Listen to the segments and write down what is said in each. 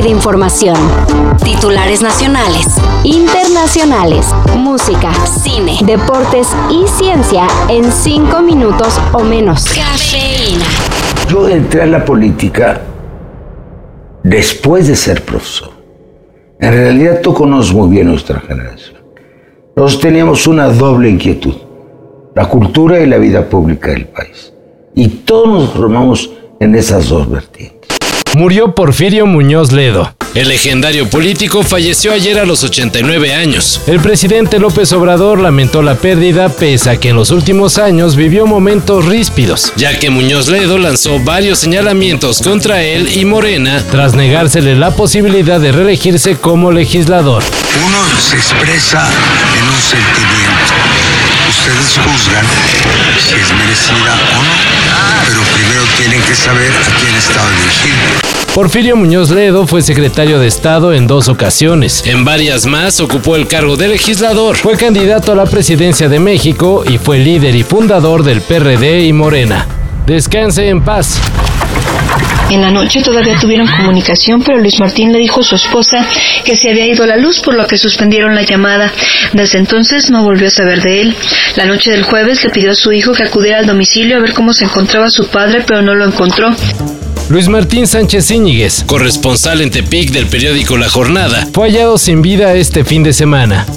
y de información. Titulares nacionales, internacionales, música, cine, deportes y ciencia en cinco minutos o menos. Cafeína. Yo entré a la política después de ser profesor. En realidad tú conoces muy bien nuestra generación. Nosotros teníamos una doble inquietud, la cultura y la vida pública del país. Y todos nos formamos en esas dos vertientes. Murió Porfirio Muñoz Ledo. El legendario político falleció ayer a los 89 años. El presidente López Obrador lamentó la pérdida pese a que en los últimos años vivió momentos ríspidos, ya que Muñoz Ledo lanzó varios señalamientos contra él y Morena tras negársele la posibilidad de reelegirse como legislador. Uno se expresa en un sentimiento. Ustedes juzgan si es merecida o no, pero primero tienen que saber a quién está dirigido. Porfirio Muñoz Ledo fue secretario de Estado en dos ocasiones. En varias más ocupó el cargo de legislador. Fue candidato a la presidencia de México y fue líder y fundador del PRD y Morena. Descanse en paz. En la noche todavía tuvieron comunicación, pero Luis Martín le dijo a su esposa que se había ido la luz, por lo que suspendieron la llamada. Desde entonces no volvió a saber de él. La noche del jueves le pidió a su hijo que acudiera al domicilio a ver cómo se encontraba su padre, pero no lo encontró. Luis Martín Sánchez Íñiguez, corresponsal en Tepic del periódico La Jornada, fue hallado sin vida este fin de semana.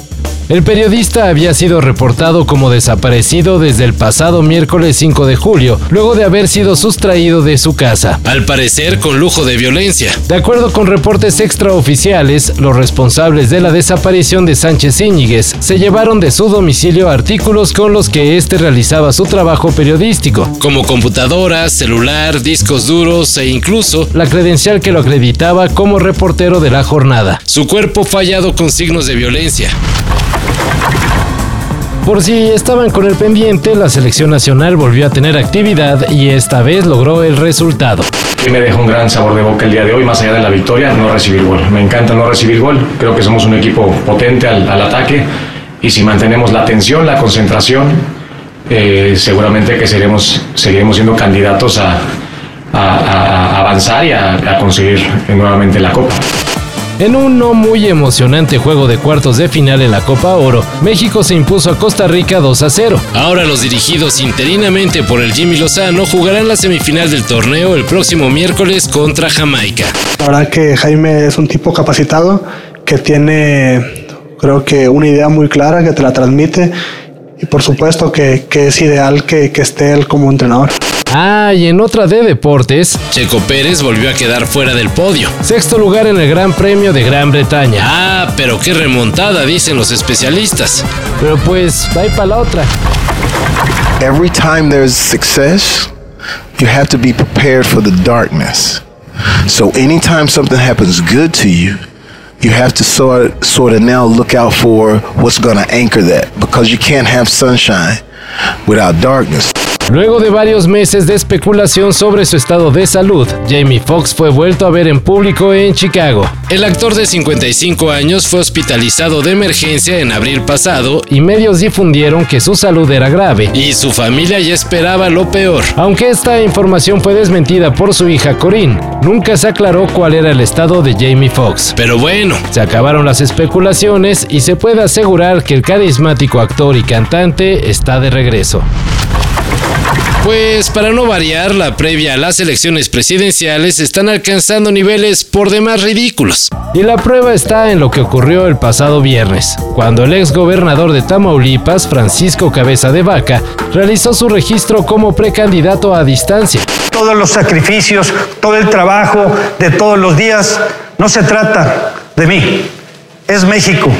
El periodista había sido reportado como desaparecido desde el pasado miércoles 5 de julio, luego de haber sido sustraído de su casa, al parecer con lujo de violencia. De acuerdo con reportes extraoficiales, los responsables de la desaparición de Sánchez Íñiguez se llevaron de su domicilio artículos con los que éste realizaba su trabajo periodístico, como computadoras, celular, discos duros e incluso la credencial que lo acreditaba como reportero de la jornada. Su cuerpo fallado con signos de violencia. Por si estaban con el pendiente, la selección nacional volvió a tener actividad y esta vez logró el resultado. Me deja un gran sabor de boca el día de hoy, más allá de la victoria, no recibir gol. Me encanta no recibir gol, creo que somos un equipo potente al, al ataque y si mantenemos la atención, la concentración, eh, seguramente que seremos, seguiremos siendo candidatos a, avanzar y a conseguir nuevamente la Copa. En un no muy emocionante juego de cuartos de final en la Copa Oro, México se impuso a Costa Rica 2 a 0. Ahora los dirigidos interinamente por el Jimmy Lozano jugarán la semifinal del torneo el próximo miércoles contra Jamaica. La verdad que Jaime es un tipo capacitado que tiene, creo que, una idea muy clara que te la transmite y por supuesto que, que es ideal que, que esté él como entrenador. Ah, y en otra de deportes, Checo Pérez volvió a quedar fuera del podio. Sexto lugar en el Gran Premio de Gran Bretaña. Ah, pero qué remontada, dicen los especialistas. Pero pues, va para la otra. Every time there's success, you have to be prepared for the darkness. So anytime something happens good to you, you have to sort sort of now look out for what's going to anchor that because you can't have sunshine without darkness. Luego de varios meses de especulación sobre su estado de salud, Jamie Foxx fue vuelto a ver en público en Chicago. El actor de 55 años fue hospitalizado de emergencia en abril pasado y medios difundieron que su salud era grave y su familia ya esperaba lo peor. Aunque esta información fue desmentida por su hija Corinne, nunca se aclaró cuál era el estado de Jamie Foxx. Pero bueno, se acabaron las especulaciones y se puede asegurar que el carismático actor y cantante está de regreso. Pues para no variar, la previa a las elecciones presidenciales están alcanzando niveles por demás ridículos. Y la prueba está en lo que ocurrió el pasado viernes, cuando el ex gobernador de Tamaulipas, Francisco Cabeza de Vaca, realizó su registro como precandidato a distancia. Todos los sacrificios, todo el trabajo de todos los días, no se trata de mí, es México,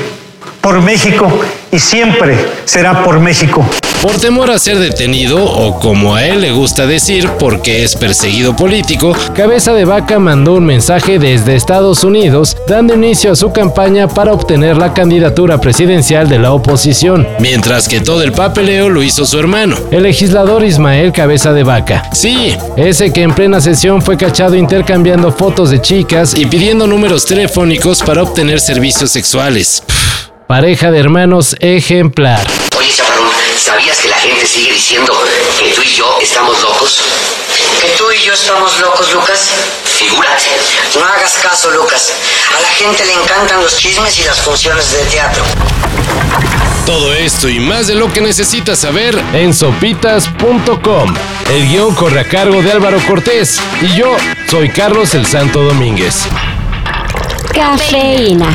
por México y siempre será por México. Por temor a ser detenido, o como a él le gusta decir, porque es perseguido político, Cabeza de Vaca mandó un mensaje desde Estados Unidos dando inicio a su campaña para obtener la candidatura presidencial de la oposición, mientras que todo el papeleo lo hizo su hermano, el legislador Ismael Cabeza de Vaca. Sí, ese que en plena sesión fue cachado intercambiando fotos de chicas y pidiendo números telefónicos para obtener servicios sexuales. Pareja de hermanos ejemplar. Oye, Chaparrón, ¿sabías que la gente sigue diciendo que tú y yo estamos locos? ¿Que tú y yo estamos locos, Lucas? Figúrate. No hagas caso, Lucas. A la gente le encantan los chismes y las funciones de teatro. Todo esto y más de lo que necesitas saber en sopitas.com. El guion corre a cargo de Álvaro Cortés y yo soy Carlos el Santo Domínguez. Cafeína.